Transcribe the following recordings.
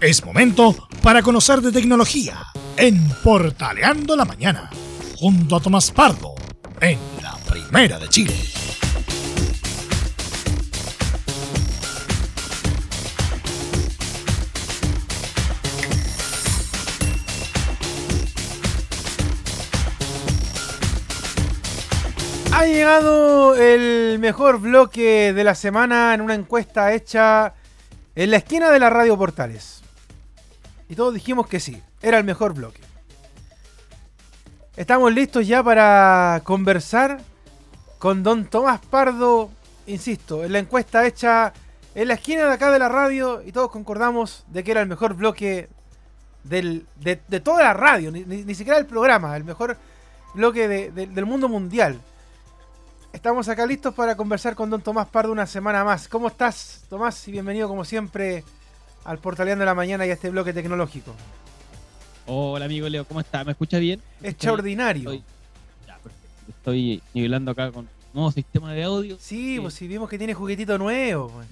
Es momento para conocer de tecnología en Portaleando la Mañana, junto a Tomás Pardo, en la Primera de Chile. Ha llegado el mejor bloque de la semana en una encuesta hecha en la esquina de la radio Portales. Y todos dijimos que sí, era el mejor bloque. Estamos listos ya para conversar con don Tomás Pardo, insisto, en la encuesta hecha en la esquina de acá de la radio y todos concordamos de que era el mejor bloque del, de, toda la radio, ni, siquiera del programa, el mejor bloque del mundo mundial. Estamos acá listos para conversar con don Tomás Pardo una semana más. ¿Cómo estás, Tomás? Y bienvenido como siempre al Portaleando de la Mañana y a este bloque tecnológico. Hola amigo Leo, ¿cómo está? ¿Me escucha bien? Extraordinario. Estoy, Estoy nivelando acá con un nuevo sistema de audio. Sí, pues si vimos que tiene juguetito nuevo. Pues.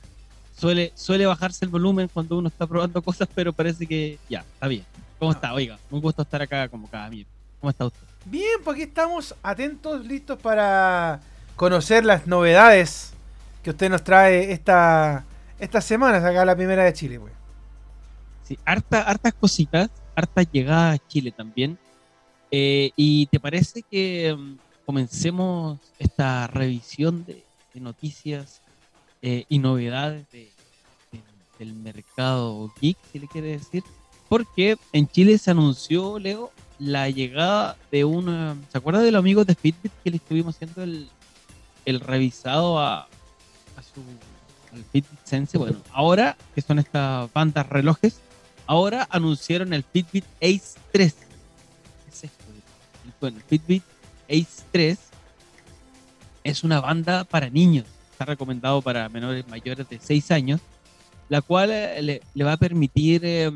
Suele, suele bajarse el volumen cuando uno está probando cosas, pero parece que ya, está bien. ¿Cómo está? Oiga, un gusto estar acá como cada amigo. ¿Cómo está usted? Bien, pues aquí estamos atentos, listos para conocer las novedades que usted nos trae esta, estas semanas acá la primera de Chile, pues. Sí, harta, hartas cositas, hartas llegadas a Chile también. Eh, ¿Y te parece que mm, comencemos esta revisión de, noticias eh, y novedades del mercado geek, si le quiere decir? Porque en Chile se anunció, Leo, la llegada de una... ¿Se acuerda de los amigos de Fitbit que le estuvimos haciendo el, el revisado a, a su al Fitbit Sense. Bueno, ahora que son estas bandas relojes, ahora anunciaron el Fitbit Ace 3. ¿Qué es esto? Bueno, el Fitbit Ace 3 es una banda para niños. Está recomendado para menores mayores de 6 años, la cual eh, le, va a permitir eh,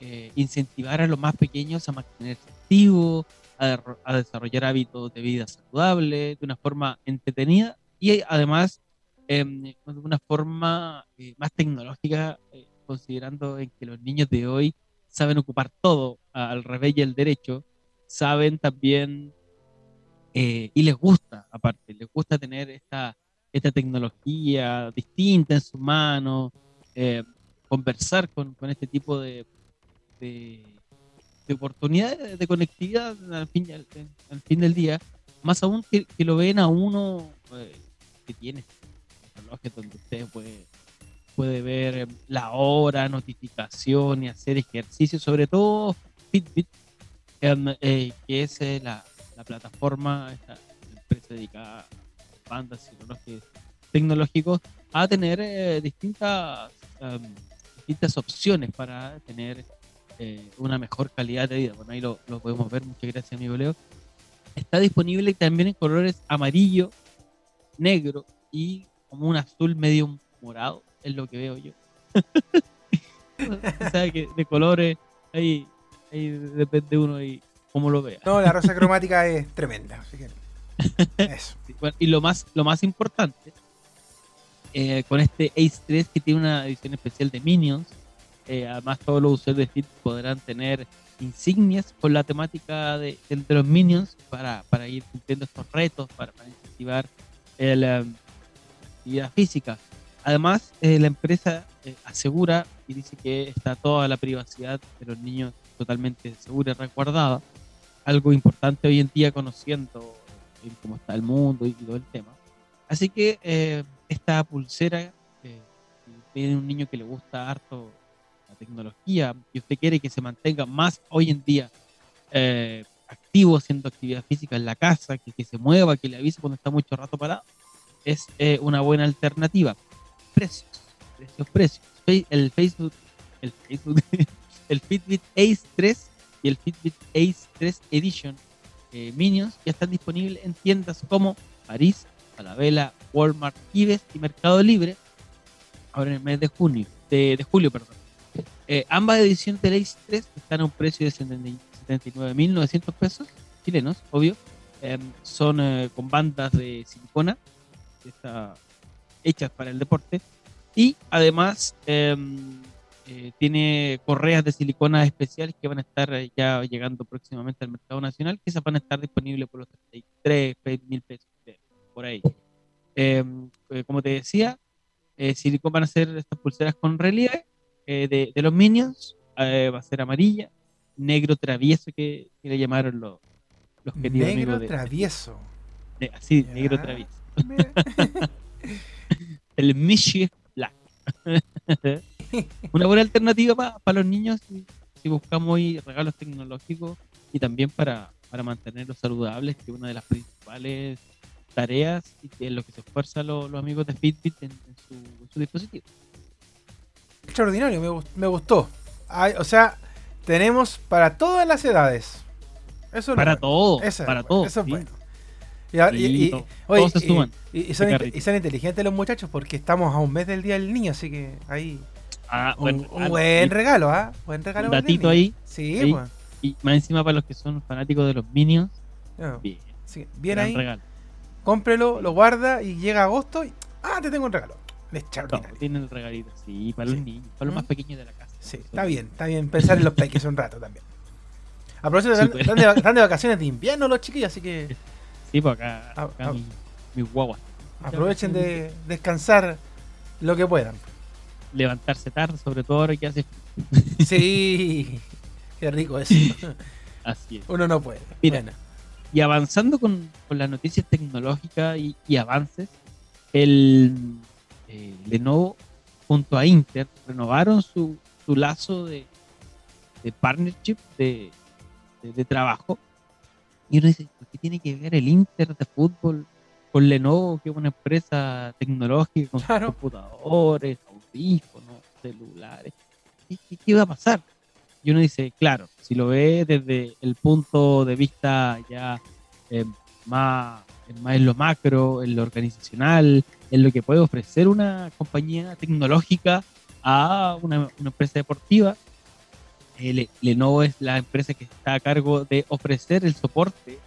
eh, incentivar a los más pequeños a mantenerse activos, a, desarrollar hábitos de vida saludable de una forma entretenida y además em, de una forma eh, más tecnológica, eh, considerando en que los niños de hoy saben ocupar todo al revés y el derecho, saben también eh, y les gusta, aparte, les gusta tener esta, esta tecnología distinta en sus manos, conversar con, con, este tipo de, de de oportunidades de conectividad al fin, al, fin del día, más aún que, lo ven a uno eh, que tiene relojes donde usted puede, puede ver eh, la hora, notificación y hacer ejercicio, sobre todo Fitbit, eh, que es la, la, plataforma, esta empresa dedicada a bandas tecnológicos, a tener distintas, em, distintas opciones para tener eh, una mejor calidad de vida. Bueno, ahí lo, podemos ver. Muchas gracias, amigo Leo. Está disponible también en colores amarillo, negro y como un azul medio morado, es lo que veo yo. o sea que de colores, ahí, ahí depende uno y cómo lo vea. No, la rosa cromática es tremenda. Eso. y lo más, lo más importante, eh, con este Ace 3 que tiene una edición especial de Minions, eh, además, todos los usuarios de Fit podrán tener insignias con la temática de, los minions para, para, ir cumpliendo estos retos, para, incentivar eh, la actividad física. Además, eh, la empresa asegura y dice que está toda la privacidad de los niños totalmente segura y resguardada. Algo importante hoy en día conociendo cómo está el mundo y todo el tema. Así que esta pulsera, si tiene un niño que le gusta harto tecnología y usted quiere que se mantenga más hoy en día eh, activo haciendo actividad física en la casa, que, que, se mueva, que le avise cuando está mucho rato parado, es eh, una buena alternativa. Precios, precios, precios. El Facebook, el Facebook, el Fitbit Ace 3 y el Fitbit Ace 3 Edition eh, Minions ya están disponibles en tiendas como París, Falabella, Walmart, Ives y Mercado Libre ahora en el mes de junio, de, de julio, perdón. Eh, ambas ediciones del Ace 3 están a un precio de 79.900 pesos chilenos, obvio. Em, son eh, con bandas de silicona hechas para el deporte. Y además em, eh, tiene correas de silicona especiales que van a estar eh, ya llegando próximamente al mercado nacional, que esas van a estar disponibles por los 33 mil pesos, eh, por ahí. Eh, eh, como te decía, eh, silicona van a ser estas pulseras con relieve eh, de, de los Minions, eh, va a ser amarilla, negro travieso que, que le llamaron los, los queridos Negro amigos de, travieso. de- así, negro travieso. El Mischief Black. Una buena alternativa para los niños si, si buscamos hoy regalos tecnológicos y también para, para mantenerlos saludables, que es una de las principales tareas y que es lo que se esfuerzan los, los amigos de Fitbit en, en su, en su dispositivo. Extraordinario, me, me gustó. Ay, o sea, tenemos para todas las edades. Eso lo Para todo, Eso para todo. Eso es sí. bueno. Y, oye, todos se son, inteligentes los muchachos porque estamos a un mes del Día del Niño, así que ahí Ah, un, buen un regalo. buen Y regalo, ¿ah? Buen regalo. Un datito ahí, Sí, ahí. pues. y más encima para los que son fanáticos de los Minions, No, bien, sí, bien gran ahí, regalo. cómprelo, lo guarda y llega agosto y ¡ah! Te tengo un regalo. Extraordinario. tienen el regalito, sí, para los Sí. niños, para los ¿Mm? más pequeños de la casa. Sí, está bien, está bien pensar en los peques un rato también. Aprovecho, están, están de vacaciones de invierno los chiquillos, así que Sí, pues acá, Ah, acá ah. mi, mi guagua. aprovechen de descansar lo que puedan. Levantarse tarde, sobre todo ahora que hace Sí, qué rico eso. así. es. Uno no puede. Mira. Bueno, Y avanzando con, con las noticias tecnológicas y, y avances, el eh, Lenovo junto a Inter renovaron su, su lazo de, de partnership de, de- de trabajo. Y uno dice, ¿por qué tiene que ver el Inter de fútbol con Lenovo, que es una empresa tecnológica con Claro. computadores, audífonos, celulares? ¿Qué, qué, qué va a pasar? Y uno dice, claro, si lo ve desde el punto de vista ya eh, más, más en lo macro, en lo organizacional, en lo que puede ofrecer una compañía tecnológica a una, una empresa deportiva, eh, Le- Lenovo es la empresa que está a cargo de ofrecer el soporte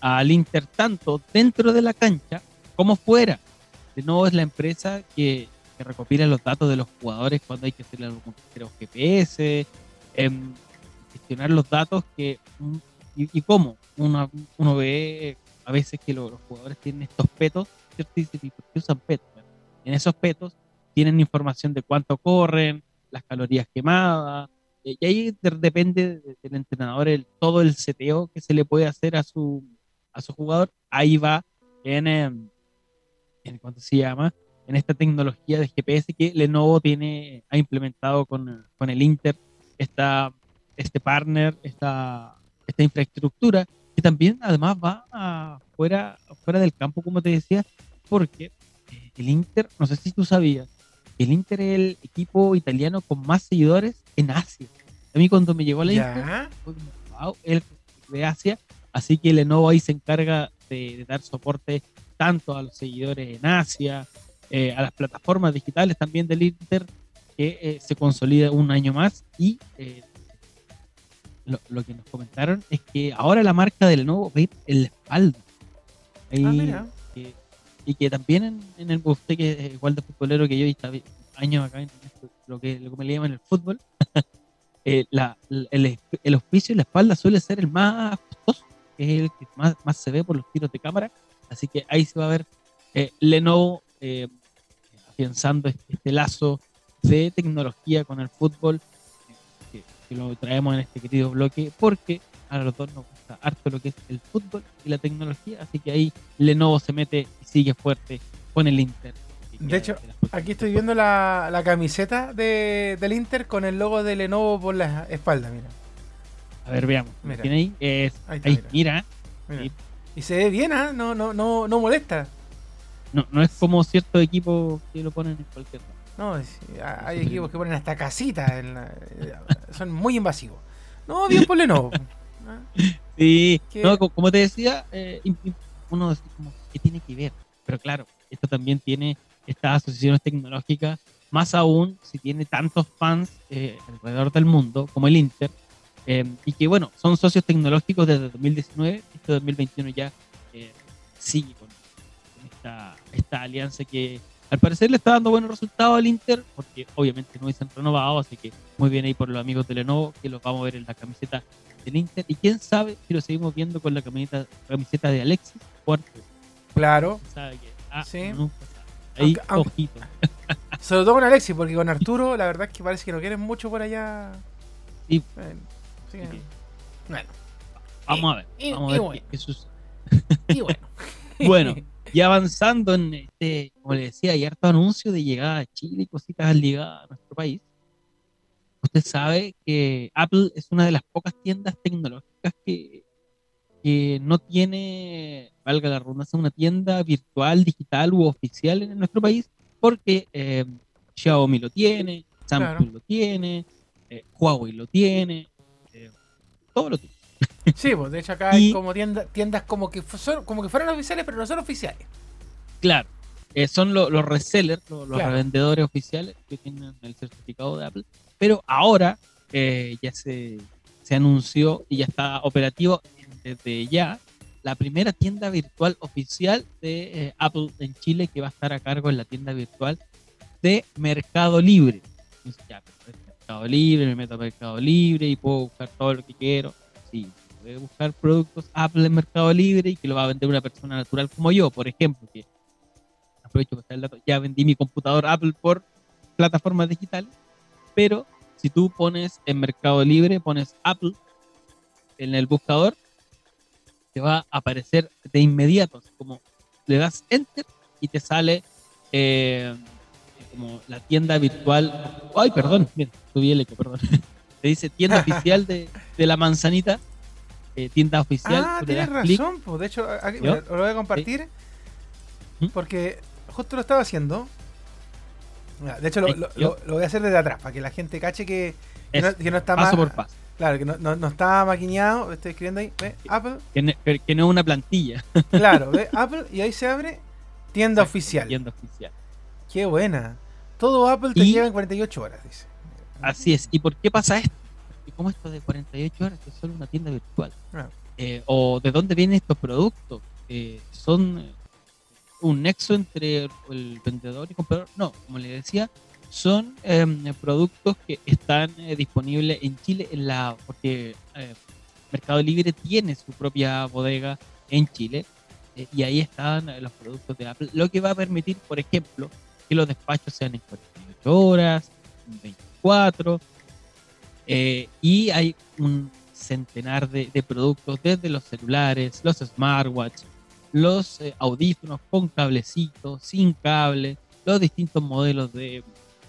al Inter tanto dentro de la cancha como fuera. Lenovo es la empresa que, que recopila los datos de los jugadores cuando hay que hacer algún GPS, em, gestionar los datos que mm, y, y cómo uno, uno ve a veces que lo- los jugadores tienen estos petos, ¿cierto? Y dice, "¿Y ¿por qué usan petos? En esos petos tienen información de cuánto corren, las calorías quemadas, eh, y ahí de- depende de- del entrenador el, todo el seteo que se le puede hacer a su, a su jugador, ahí va en, em, en ¿cuánto se llama? En esta tecnología de GPS que Lenovo tiene, ha implementado con, con el Inter, esta, este partner, esta, esta infraestructura, que también además va fuera, fuera del campo, como te decía, porque eh, el Inter, no sé si tú sabías, el Inter es el equipo italiano con más seguidores en Asia. A mí cuando me llegó la ya. fue wow, el de Asia, así que Lenovo ahí se encarga de, de dar soporte tanto a los seguidores en Asia, eh, a las plataformas digitales también del Inter, que eh, se consolida un año más y eh, lo, lo que nos comentaron es que ahora la marca de Lenovo ir en la espalda. Ahí, Ah, mira. que- y que también en, en el usted que es igual de futbolero que yo y está años acá en esto, lo que, lo que me llaman el fútbol, eh, la- el, el auspicio y la espalda suele ser el más costoso, que es el que más, más se ve por los tiros de cámara, así que ahí se va a ver eh, Lenovo eh, afianzando este, este lazo de tecnología con el fútbol, eh, que, que lo traemos en este querido bloque, porque a los dos nos gusta harto lo que es el fútbol y la tecnología, así que ahí Lenovo se mete y sigue fuerte con el Inter. De hecho, Aquí estoy viendo la, la camiseta de, del Inter con el logo de Lenovo por la espalda, mira. A ver, veamos. Mira. ¿Tiene ahí? Es- Ahí está, ahí, mira. mira. mira. Sí. Y se ve bien, ¿ah? No, no, no, no molesta. No, no es como ciertos equipos que lo ponen en cualquier lado. No, es- hay equipos que ponen hasta casita. en la- son muy invasivos. No, bien por Lenovo. Sí, no, co- como te decía, eh, uno dice como, ¿qué tiene que ver? Pero claro, esto también tiene estas asociaciones tecnológicas, más aún si tiene tantos fans eh, alrededor del mundo, como el Inter, eh, y que bueno, son socios tecnológicos desde 2019, este 2021 ya eh, sigue con, con esta, esta alianza que al parecer le está dando buenos resultados al Inter, porque obviamente no han renovado, así que muy bien ahí por los amigos de Lenovo, que los vamos a ver en la camiseta del Inter. Y quién sabe si lo seguimos viendo con la camiseta, camiseta de Alexis o Claro. Sabe que, ah, Sí. Ahí, Aunque- aunque- ojito. Sobre todo con Alexis, porque con Arturo la verdad es que parece que no quieren mucho por allá. Sí. Bueno, bueno, Vamos a ver, y- vamos a ver bueno. qué, qué sucede. y bueno. Bueno, y avanzando en este, como le decía, hay harto anuncio de llegada a Chile y cositas ligadas a nuestro país. Usted sabe que Apple es una de las pocas tiendas tecnológicas que, que no tiene, valga la redundancia, una tienda virtual, digital u oficial en nuestro país, porque eh, Xiaomi lo tiene, Samsung Claro. lo tiene, eh, Huawei lo tiene, eh, todo lo tiene. Sí, pues de hecho acá hay como tiendas, tiendas como que son, como que fueran oficiales, pero no son oficiales. Claro, eh, son lo- los resellers, lo- los Claro. revendedores oficiales que tienen el certificado de Apple. Pero ahora eh, ya se, se anunció y ya está operativo desde ya la primera tienda virtual oficial de eh, Apple en Chile que va a estar a cargo en la tienda virtual de Mercado Libre. Ya, pero es Mercado Libre, me meto a Mercado Libre y puedo buscar todo lo que quiero. Sí, puede buscar productos Apple en Mercado Libre y que lo va a vender una persona natural como yo, por ejemplo, que aprovecho para el dato, ya vendí mi computador Apple por plataformas digitales, pero si tú pones en Mercado Libre, pones Apple en el buscador, te va a aparecer de inmediato, como le das Enter y te sale eh, como la tienda virtual. Ay, perdón, bien, subí el eco, perdón. Te dice tienda oficial de, de la manzanita, eh, tienda oficial. ah, tienes razón. Pues de hecho, aquí, ¿Yo? mira, lo voy a compartir ¿Mm? porque justo lo estaba haciendo. De hecho, lo, lo- ¿yo? lo- lo voy a hacer desde atrás para que la gente cache que, que, no, que no está paso ma- por paso. Claro, que no, no, no está maquineado. Estoy escribiendo ahí. ¿Ve? Apple. Que, ne- que- que no es una plantilla, Claro, ve Apple y ahí se abre tienda Exacto, oficial. tienda oficial. Qué buena. Todo Apple te Y- lleva en 48 horas, dice. Así es. ¿Y por qué pasa esto? ¿Y cómo esto de 48 horas que es solo una tienda virtual? Ah. Eh, ¿O de dónde vienen estos productos? Eh, ¿Son eh, un nexo entre el vendedor y comprador? No, como le decía, son em, productos que están eh, disponibles en Chile, en la porque eh, Mercado Libre tiene su propia bodega en Chile eh, y ahí están eh, los productos de Apple, lo que va a permitir, por ejemplo, que los despachos sean en 48 horas, en 24, eh, y hay un centenar de, productos, desde los celulares, los smartwatch, los eh, audífonos con cablecito, sin cable, los distintos modelos de,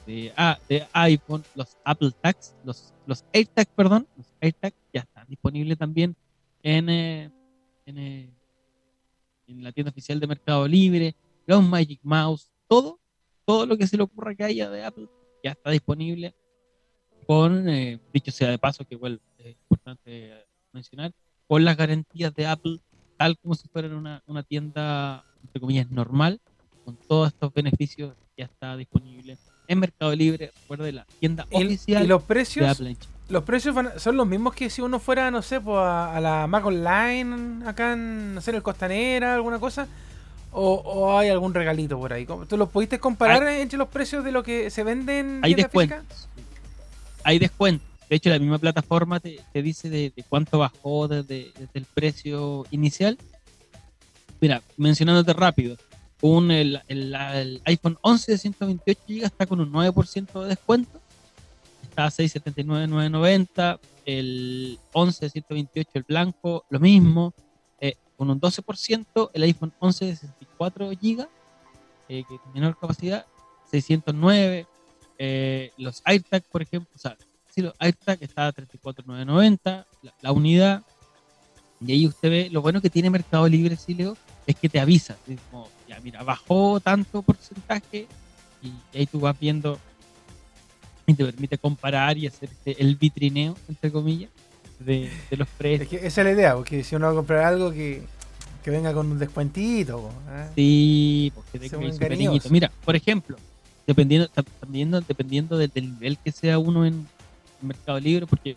de, ah, iPhone, los Apple Tags, los, los AirTags, perdón, los AirTags ya están disponibles también en, eh, en, eh, en la tienda oficial de Mercado Libre, los Magic Mouse, todo, todo lo que se le ocurra que haya de Apple ya está disponible con, eh, dicho sea de paso, que igual es importante mencionar, con las garantías de Apple, tal como si fuera una, una tienda, entre comillas, normal, con todos estos beneficios ya está disponible en Mercado Libre, recuerde la tienda Y, oficial y los de precios, Apple en Chile. los precios van son los mismos que si uno fuera, no sé, pues, a, a la Mac Online, acá en, no sé, en el Costanera, alguna cosa. O, o hay algún regalito por ahí. ¿Cómo- ¿Tú lo pudiste comparar entre los precios de lo que se vende en Hay tienda descuentos. física? Hay descuentos. De hecho, la misma plataforma te, te dice de, de cuánto bajó desde, desde el precio inicial. Mira, mencionándote rápido, un, el, el- el iPhone 11 de 128 GB está con un 9% de descuento. Está a 679,990. El 11 de 128, el blanco, lo mismo. eh, con un 12%. El iPhone 11 de 64 GB, eh, que menor capacidad, 609. Eh, los AirTag, por ejemplo, o sea, sí, los AirTag está a 34,990 la, la unidad. Y ahí usted ve, lo bueno que tiene Mercado Libre, sí, Leo, es que te avisa. Es como, ya, mira, bajó tanto porcentaje y ahí tú vas viendo y te permite comparar y hacer este- el vitrineo, entre comillas, de, de los Es precios. que esa es la idea, porque si uno va a comprar algo que, que venga con un descuentito. ¿eh? Sí, porque te cariñito. Mira, por ejemplo, dependiendo, también dependiendo del, nivel que sea uno en Mercado Libre, porque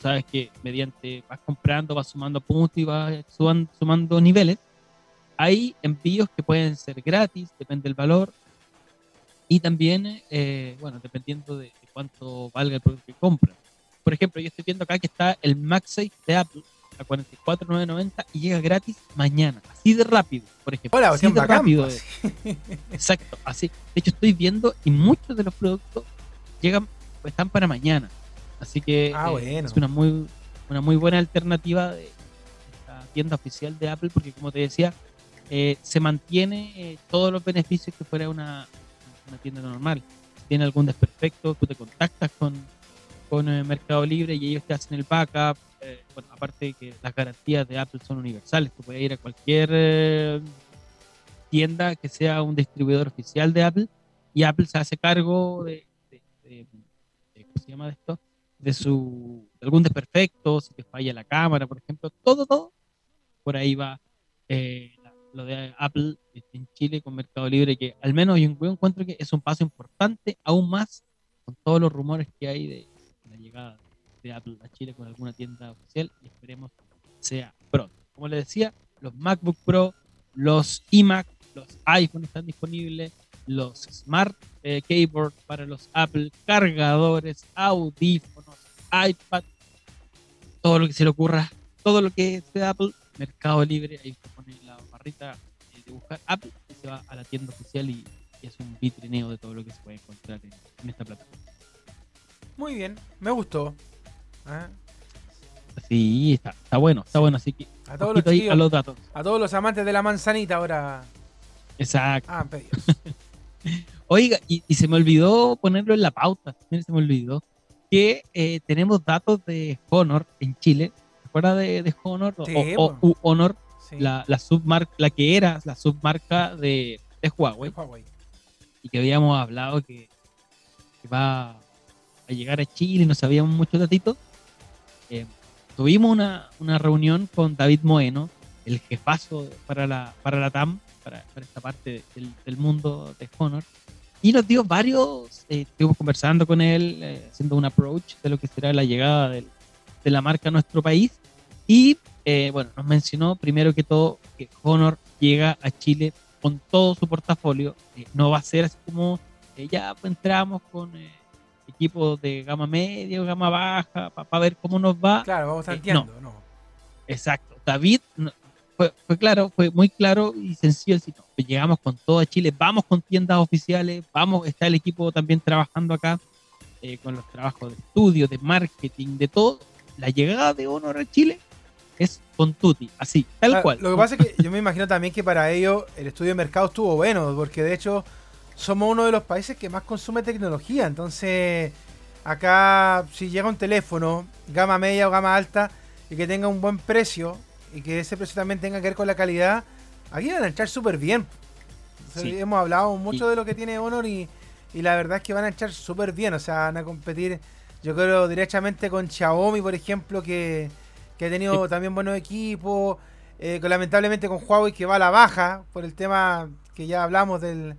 sabes que mediante vas comprando, vas sumando puntos y vas sumando niveles, hay envíos que pueden ser gratis, depende del valor, Y también, eh, bueno, dependiendo de, cuánto valga el producto que compran. Por ejemplo, yo estoy viendo acá que está el MagSafe de Apple 44.990 y llega gratis mañana. Así de rápido, por ejemplo. Hola, así de bacán, rápido. pues. Exacto, así. De hecho, estoy viendo y muchos de los productos llegan, están para mañana. Así que Ah, eh, bueno. es una muy, una muy buena alternativa de esta tienda oficial de Apple, porque como te decía, eh, se mantiene eh, todos los beneficios que fuera una, una tienda normal. Si tiene algún desperfecto, tú te contactas con, con eh, Mercado Libre y ellos te hacen el backup. Eh, bueno, aparte que las garantías de Apple son universales, tú puedes ir a cualquier eh, tienda que sea un distribuidor oficial de Apple y Apple se hace cargo de, ¿cómo se llama de esto? De su algún desperfecto, si te falla la cámara, por ejemplo, todo, todo, por ahí va lo de Apple en Chile con Mercado Libre, que al menos yo encuentro que es un paso importante, aún más con todos los rumores que hay de de Apple a Chile con alguna tienda oficial y esperemos sea pronto. Como les decía, los MacBook Pro, los iMac, los iPhone están disponibles, los Smart eh, Keyboard para los Apple, cargadores, audífonos, iPad, todo lo que se le ocurra, todo lo que es de Apple, Mercado Libre, ahí se pone la barrita eh, de buscar Apple y se va a la tienda oficial y, y es un vitrineo de todo lo que se puede encontrar en, en esta plataforma. Muy bien, me gustó. Ah, Sí, está, está bueno, está bueno, así que A todos, los ojito ahí chiquillos, a los datos. a todos los amantes de la manzanita ahora Exacto. hagan pedidos. Oiga, y, y se me olvidó ponerlo en la pauta, también se me olvidó, que eh, tenemos datos de Honor en Chile. ¿Se acuerda de, de Honor? O, Sí, o- o- po. u Honor, Sí. la, la submarca, la que era la submarca de, de Huawei, Huawei. y que habíamos hablado que, que va a llegar a Chile no sabíamos muchos datitos. Eh, tuvimos una, una reunión con David Moeno, el jefazo para la, para la TAM, para, para esta parte del, del mundo de Honor, y nos dio varios, eh, estuvimos conversando con él, eh, haciendo un approach de lo que será la llegada del- de la marca a nuestro país, y eh, bueno, nos mencionó primero que todo que Honor llega a Chile con todo su portafolio, eh, no va a ser así como eh, ya entramos con equipos de gama media o gama baja para ver cómo nos va. Claro, vamos Eh, tanteando, no. Exacto. David no, fue, fue claro, fue muy claro y sencillo. decir, no, llegamos con todo a Chile, vamos con tiendas oficiales, vamos, está el equipo también trabajando acá eh, con los trabajos de estudio, de marketing, de todo. La llegada de Honor a Chile es con Tutti, así, tal Ah, cual. Lo que pasa es que yo me imagino también que para ellos el estudio de mercado estuvo bueno, porque de hecho somos uno de los países que más consume tecnología. Entonces, acá si llega un teléfono, gama media o gama alta, y que tenga un buen precio, y que ese precio también tenga que ver con la calidad, aquí van a entrar súper bien. Entonces, Sí. Hemos hablado mucho Sí. de lo que tiene Honor y, y la verdad es que van a entrar súper bien. O sea, van a competir, yo creo, directamente con Xiaomi, por ejemplo, que, que ha tenido Sí. también buenos equipos. eh, lamentablemente con Huawei que va a la baja por el tema que ya hablamos del,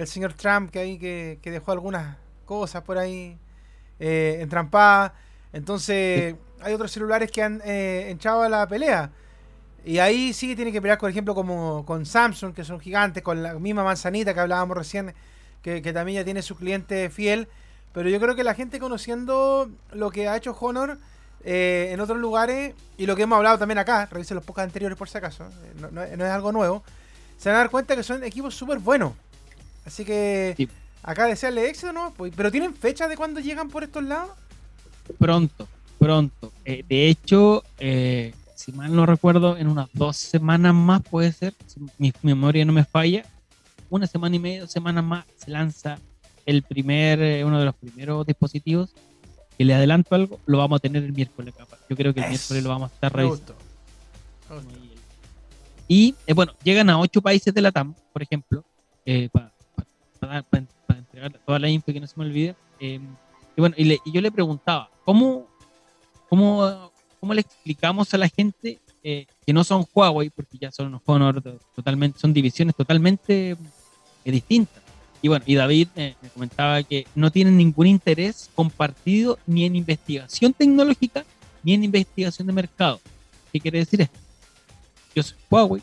del señor Trump que ahí que, que dejó algunas cosas por ahí eh, entrampadas. Entonces hay otros celulares que han eh, entrado a la pelea. Y ahí sí que tiene que pelear, por ejemplo, como con Samsung, que son gigantes, con la misma manzanita que hablábamos recién, que, que también ya tiene su cliente fiel. Pero yo creo que la gente conociendo lo que ha hecho Honor eh, en otros lugares y lo que hemos hablado también acá, revisen los podcasts anteriores por si acaso, eh, no, no- no es algo nuevo, se van a dar cuenta que son equipos súper buenos. Así que Sí. acá desearle éxito, ¿no? Pues, Pero tienen fecha de cuándo llegan por estos lados. Pronto, pronto. Eh, de hecho, eh, si mal no recuerdo, en unas dos semanas más puede ser, si mi memoria no me falla, una semana y media, dos semanas más, se lanza el primer, eh, uno de los primeros dispositivos. Que le adelanto algo, lo vamos a tener el miércoles, capaz. Yo creo que el miércoles lo vamos a estar revisando. Y eh, bueno, llegan a ocho países de la TAM, por ejemplo, para entregar toda la info que no se me olvide. eh, y bueno, y, le- y yo le preguntaba, ¿cómo, cómo, cómo le explicamos a la gente eh, que no son Huawei, porque ya son Honor, de- totalmente, son divisiones totalmente eh, distintas? Y bueno, y David eh, me comentaba que no tienen ningún interés compartido ni en investigación tecnológica ni en investigación de mercado. ¿Qué quiere decir esto? Yo soy Huawei,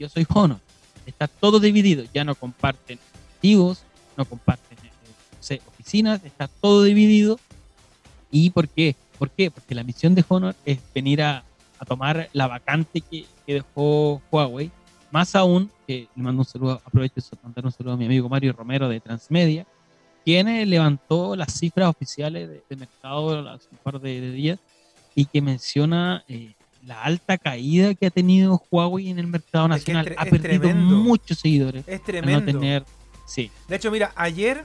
yo soy Honor. Está todo dividido, ya no comparten no comparten eh, no sé, oficinas, está todo dividido. ¿Y por qué? ¿Por qué? Porque la misión de Honor es venir a, a tomar la vacante que, que dejó Huawei. Más aún, que le mando un saludo, aprovecho de mandar un saludo a mi amigo Mario Romero de Transmedia, quien eh, levantó las cifras oficiales de, de mercado hace un par de, de días y que menciona eh, la alta caída que ha tenido Huawei en el mercado Es que es nacional. ha perdido tremendo. muchos seguidores. Es al tremendo. No tener, sí, De hecho, mira, ayer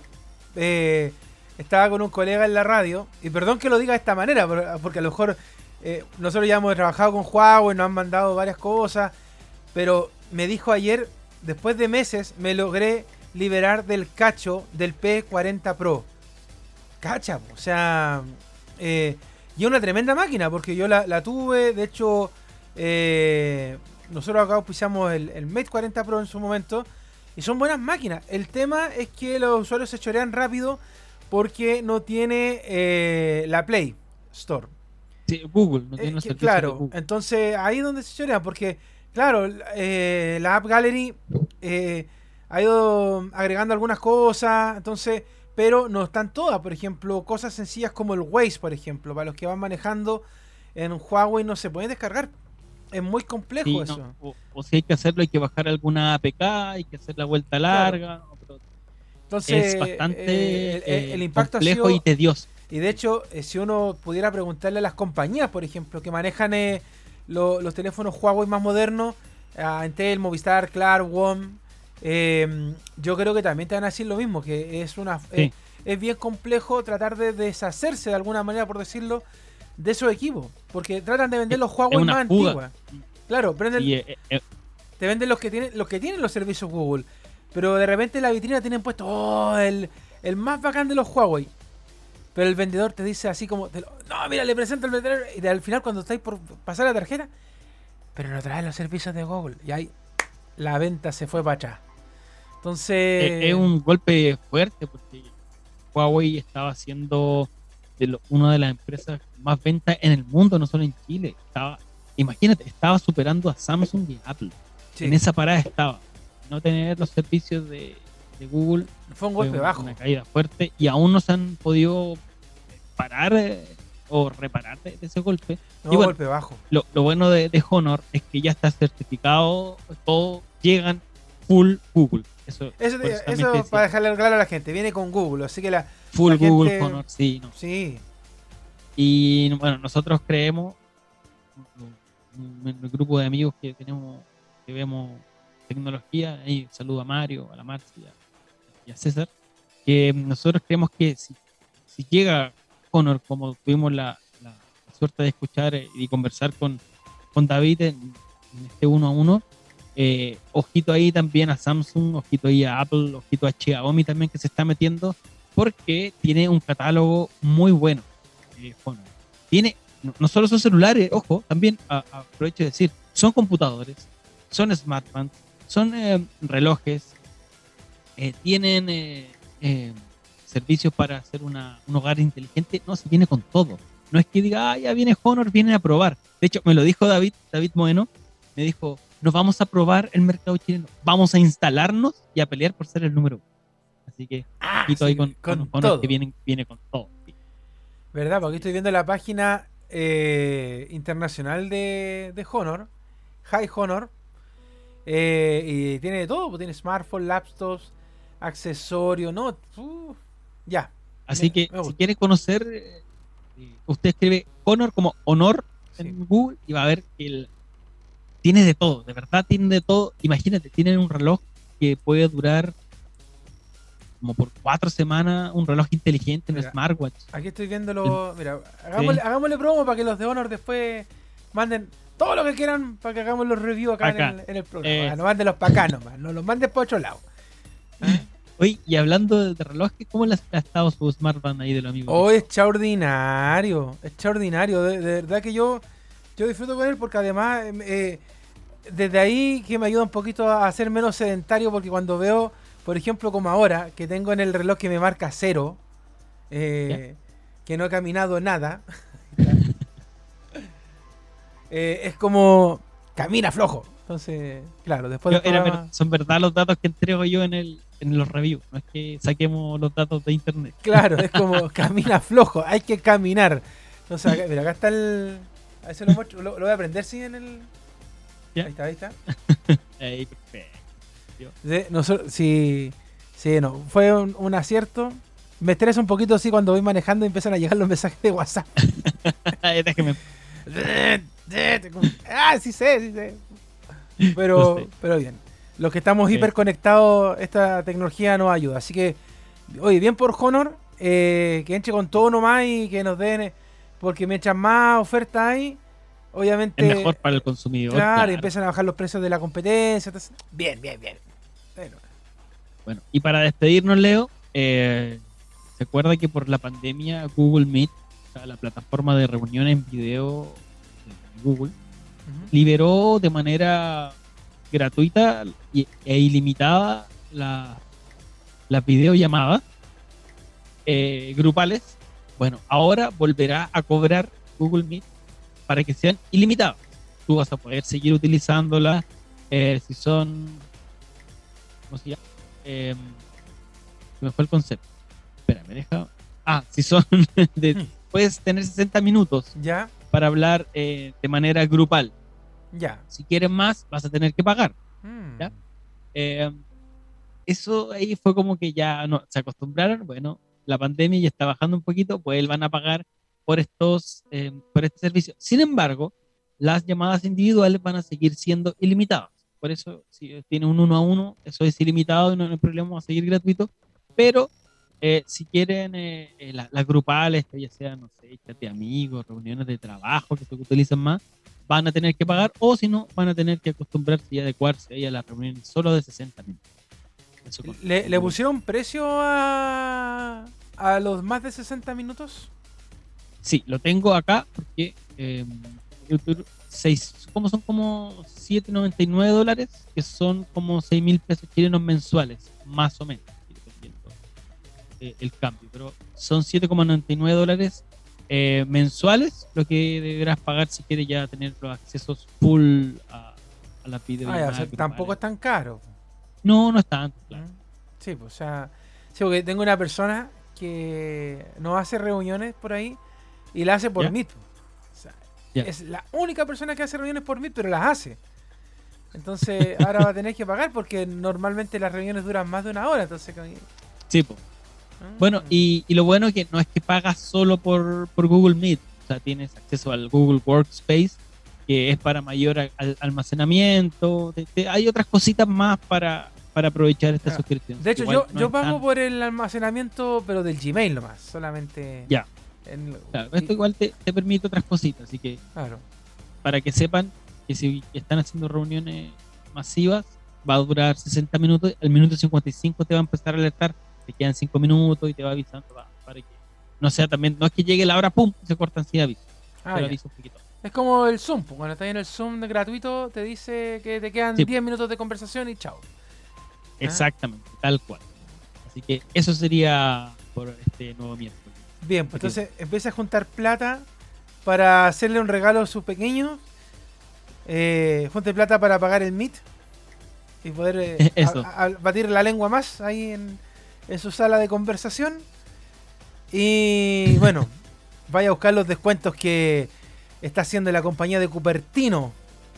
eh, estaba con un colega en la radio, y perdón que lo diga de esta manera, por- porque a lo mejor eh, nosotros ya hemos trabajado con Huawei, nos han mandado varias cosas, pero me dijo ayer, después de meses, me logré liberar del cacho del P40 Pro. Cacha, o sea, eh, y una tremenda máquina, porque yo la, tuve, de hecho, eh, nosotros acá pusimos el, el Mate 40 Pro en su momento, y son buenas máquinas. El tema es que los usuarios se chorean rápido porque no tiene eh, la Play Store. sí, Google, no Eh, tiene los que- claro, Google. entonces ahí es donde se chorean porque, claro, eh, la App Gallery eh, ha ido agregando algunas cosas, entonces, pero no están todas. Por ejemplo, cosas sencillas como el Waze, por ejemplo, para los que van manejando en Huawei no se pueden descargar. Es muy complejo Sí, no, eso. o, o si hay que hacerlo, hay que bajar alguna APK, hay que hacer la vuelta larga. pero Entonces, es bastante eh, el, el- eh, el impacto ha complejo sido... y tedioso. Y de hecho, eh, si uno pudiera preguntarle a las compañías, por ejemplo, que manejan eh, lo- los teléfonos Huawei más modernos, a Intel, Movistar, Claro, WOM, eh, yo creo que también te van a decir lo mismo, que es una eh, es bien complejo tratar de deshacerse de alguna manera, por decirlo, de esos equipos, porque tratan de vender los Huawei más antiguos. Claro, prenden, Sí, eh, eh, te venden los que tienen los que tienen los servicios Google, pero de repente en la vitrina tienen puesto oh, el, el más bacán de los Huawei. Pero el vendedor te dice así como, lo- no, mira, le presento el vendedor y al final cuando estáis por pasar la tarjeta, pero no trae los servicios de Google y ahí la venta se fue para atrás. Entonces, eh, es un golpe fuerte porque Huawei estaba siendo de lo- una de las empresas más ventas en el mundo, no solo en Chile. Estaba, imagínate, estaba superando a Samsung y Apple. sí, En esa parada estaba. No tener los servicios de, de Google fue un fue golpe una- bajo. una caída fuerte y aún no se han podido parar eh, o reparar de, de ese golpe. No, y bueno, golpe bajo. Lo, lo bueno de, de Honor es que ya está certificado, todo llegan full Google. Eso, Eso, eso para dejarle claro a la gente, viene con Google, así que la... full la Google gente- Honor, sí. no. Sí, Y bueno, nosotros creemos, en el grupo de amigos que tenemos, que vemos tecnología, ahí saludo a Mario, a la Marcia y a- César, que nosotros creemos que si, si llega Honor, como tuvimos la, la suerte de escuchar y conversar con, con David en, en este uno a uno, eh, ojito ahí también a Samsung, ojito ahí a Apple, ojito a Xiaomi también que se está metiendo, porque tiene un catálogo muy bueno. eh. Tiene no, solo son celulares, ojo, también aprovecho de decir, son computadores, son smartphones, son eh, relojes, eh, tienen eh, servicios para hacer una, un hogar inteligente, no, se viene con todo. No es que diga, ah, ya viene Honor, viene a probar. De hecho, me lo dijo David, David Moeno, me dijo, nos vamos a probar el mercado chileno, vamos a instalarnos y a pelear por ser el número uno. Así que, Ah, ahí con, con con Honor todo. que viene, viene con todo. sí. ¿Verdad? Porque estoy viendo la página eh, internacional de, de Honor, High Honor, eh, y tiene de todo, pues tiene smartphone, laptops, accesorios, ¿no? Uh, ya. Así Me- que me si gusta. quiere conocer, eh, usted escribe Honor como honor Sí. en Google y va a ver que el- tiene de todo, de verdad tiene de todo. Imagínate, tienen un reloj que puede durar como por cuatro semanas, un reloj inteligente, un Mira. smartwatch. Aquí estoy viendo los. Mira, hagámosle, hagámosle promo para que los de Honor después manden todo lo que quieran para que hagamos los reviews acá, Acá. En, el, en el programa. Eh. Ah, No manden los para acá nomás, no los manden por otro lado. Oye, y hablando de, relojes, ¿cómo le ha estado su smartband ahí de los amigos? Oh, es extraordinario, extraordinario. De, de verdad que yo, yo disfruto con él porque además em, eh, desde ahí que me ayuda un poquito a ser menos sedentario porque cuando veo, por ejemplo, como ahora, que tengo en el reloj que me marca cero, eh, que no he caminado nada, eh, es como camina flojo. Entonces, claro, después Yo- era programa- son verdad los datos que entrego yo en el, en los reviews, no es que saquemos los datos de internet. Claro, es como camina flojo, hay que caminar. Entonces, acá, mira, acá está el. A ver si lo muestro, lo, lo voy a aprender, sí, en el. Ya. Ahí está, ahí está. Ahí, perfecto. Sí, nosotros, sí, sí, no, fue un, un acierto. Me estresa un poquito así cuando voy manejando y empiezan a llegar los mensajes de WhatsApp. Déjeme. ah, sí sé, sí sé. Pero, sé. pero bien. Los que estamos Sí. hiperconectados, esta tecnología nos ayuda. Así que, oye, bien por Honor, eh, que entre con todo nomás y que nos den, eh, porque mientras más ofertas hay, obviamente... Es mejor para el consumidor. Claro, claro. y empiezan a bajar los precios de la competencia. entonces, bien, bien, bien. Bueno, y para despedirnos, Leo, eh, ¿se acuerda que por la pandemia Google Meet, o sea, la plataforma de reunión en video de Google, liberó de manera gratuita e ilimitada la- las videollamadas eh, grupales? Bueno, ahora volverá a cobrar Google Meet para que sean ilimitadas. Tú vas a poder seguir utilizándolas eh, si son... ¿Cómo se llama? Eh, me fue el concepto. Espera, me deja... Ah, si son... de- puedes tener 60 minutos Ya, para hablar eh, de manera grupal. ya. Si quieres más, vas a tener que pagar. Mm. ¿Ya? Eh, eso ahí fue como que ya no, se acostumbraron. Bueno, la pandemia ya está bajando un poquito, pues van a pagar por estos, eh, por este servicio. Sin embargo, las llamadas individuales van a seguir siendo ilimitadas. Por eso, si tiene un uno a uno, eso es ilimitado y no hay problema, va a seguir gratuito. Pero eh, si quieren eh, eh, la- las grupales, que ya sean, no sé, chat de amigos, reuniones de trabajo que se utilizan más, van a tener que pagar o si no, van a tener que acostumbrarse y adecuarse ahí a las reuniones solo de 60 minutos. ¿Le, le pusieron precio a, a los más de 60 minutos? Sí, lo tengo acá porque eh, YouTube, seis, como son como 7.99 dólares, que son como 6 mil pesos chilenos mensuales, más o menos, dependiendo eh, el cambio. Pero son 7,99 dólares eh, mensuales lo que deberás pagar si quieres ya tener los accesos full a, a la Ah, ya, videollamada o sea, tampoco es tan caro. No, no es tanto, claro. ¿Mm? Sí, pues, o sea, sí, porque tengo una persona que no hace reuniones por ahí y la hace por ¿Ya? Meet. Es la única persona que hace reuniones por Meet, pero las hace. Entonces, ahora va a tener que pagar porque normalmente las reuniones duran más de una hora. Entonces, Sí, po. Ah. Bueno, y, y lo bueno es que no es que pagas solo por, por Google Meet, o sea, tienes acceso al Google Workspace, que es para mayor al- almacenamiento, te- te- hay otras cositas más para, para aprovechar esta Ah, suscripción. De hecho, Igual yo, no yo pago tan- por el almacenamiento, pero del Gmail nomás, solamente. Ya. En- Claro, esto igual te, te permite otras cositas, así que claro. para que sepan que si están haciendo reuniones masivas, va a durar 60 minutos, al minuto 55 te va a empezar a alertar, te quedan 5 minutos y te va avisando para que no sea también, no es que llegue la hora, pum, se cortan sin aviso, Ah, aviso un poquito. Es como el Zoom, pues, cuando estás en el Zoom gratuito, te dice que te quedan Sí. 10 minutos de conversación y chao. Exactamente, tal cual. Así que eso sería por este nuevo miércoles. Bien, pues entonces empieza a juntar plata para hacerle un regalo a su pequeño. Eh, junte plata para pagar el Meet y poder eh, Eso. a- a- batir la lengua más ahí en, en su sala de conversación. Y bueno, vaya a buscar los descuentos que está haciendo la compañía de Cupertino.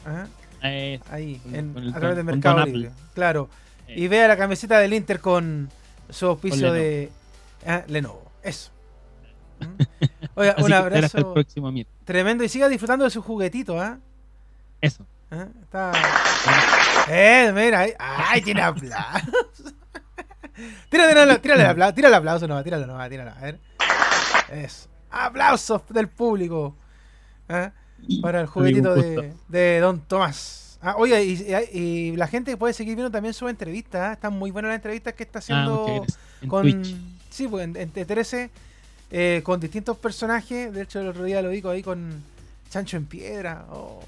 ¿ah? Eh, Ahí, en- el a través de don- con Mercado Libre. Claro. eh, Y vea la camiseta del Inter con su auspicio de ah, Lenovo. Eso. Oiga, así un hasta el abrazo próximo miércoles. tremendo y siga disfrutando de su juguetito, ¿ah? Eso. ¿Ah? Está. Eh, mira, ahí. ¡Ay, tiene aplausos! tírale, tírale, el aplauso, tírale el aplauso nomás, tíralo nomás, tíralo. A ver. Eso. Aplausos del público. ¿ah? Para el juguetito de, Don Tomás. Ah, oye, y, y- y la gente puede seguir viendo también sus entrevistas. ¿ah? Están muy buenas las entrevistas que está haciendo. En con Twitch. sí pues en, en T13 eh, con distintos personajes de hecho el otro día lo vi ahí con Chancho en piedra o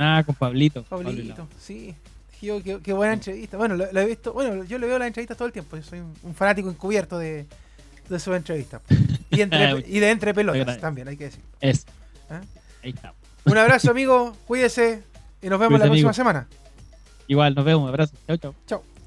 Ah, con Pablito. Pablito sí Digo, qué, qué buena entrevista bueno lo, lo he visto bueno yo le veo las entrevistas todo el tiempo yo soy un, fanático encubierto de, de sus entrevistas y, entre, y de entre pelotas también hay que decir Eso. ¿Ah? Ahí está. un abrazo amigo cuídese y nos vemos la próxima amigo. semana Igual, nos vemos. Un abrazo. Chao, chao. chao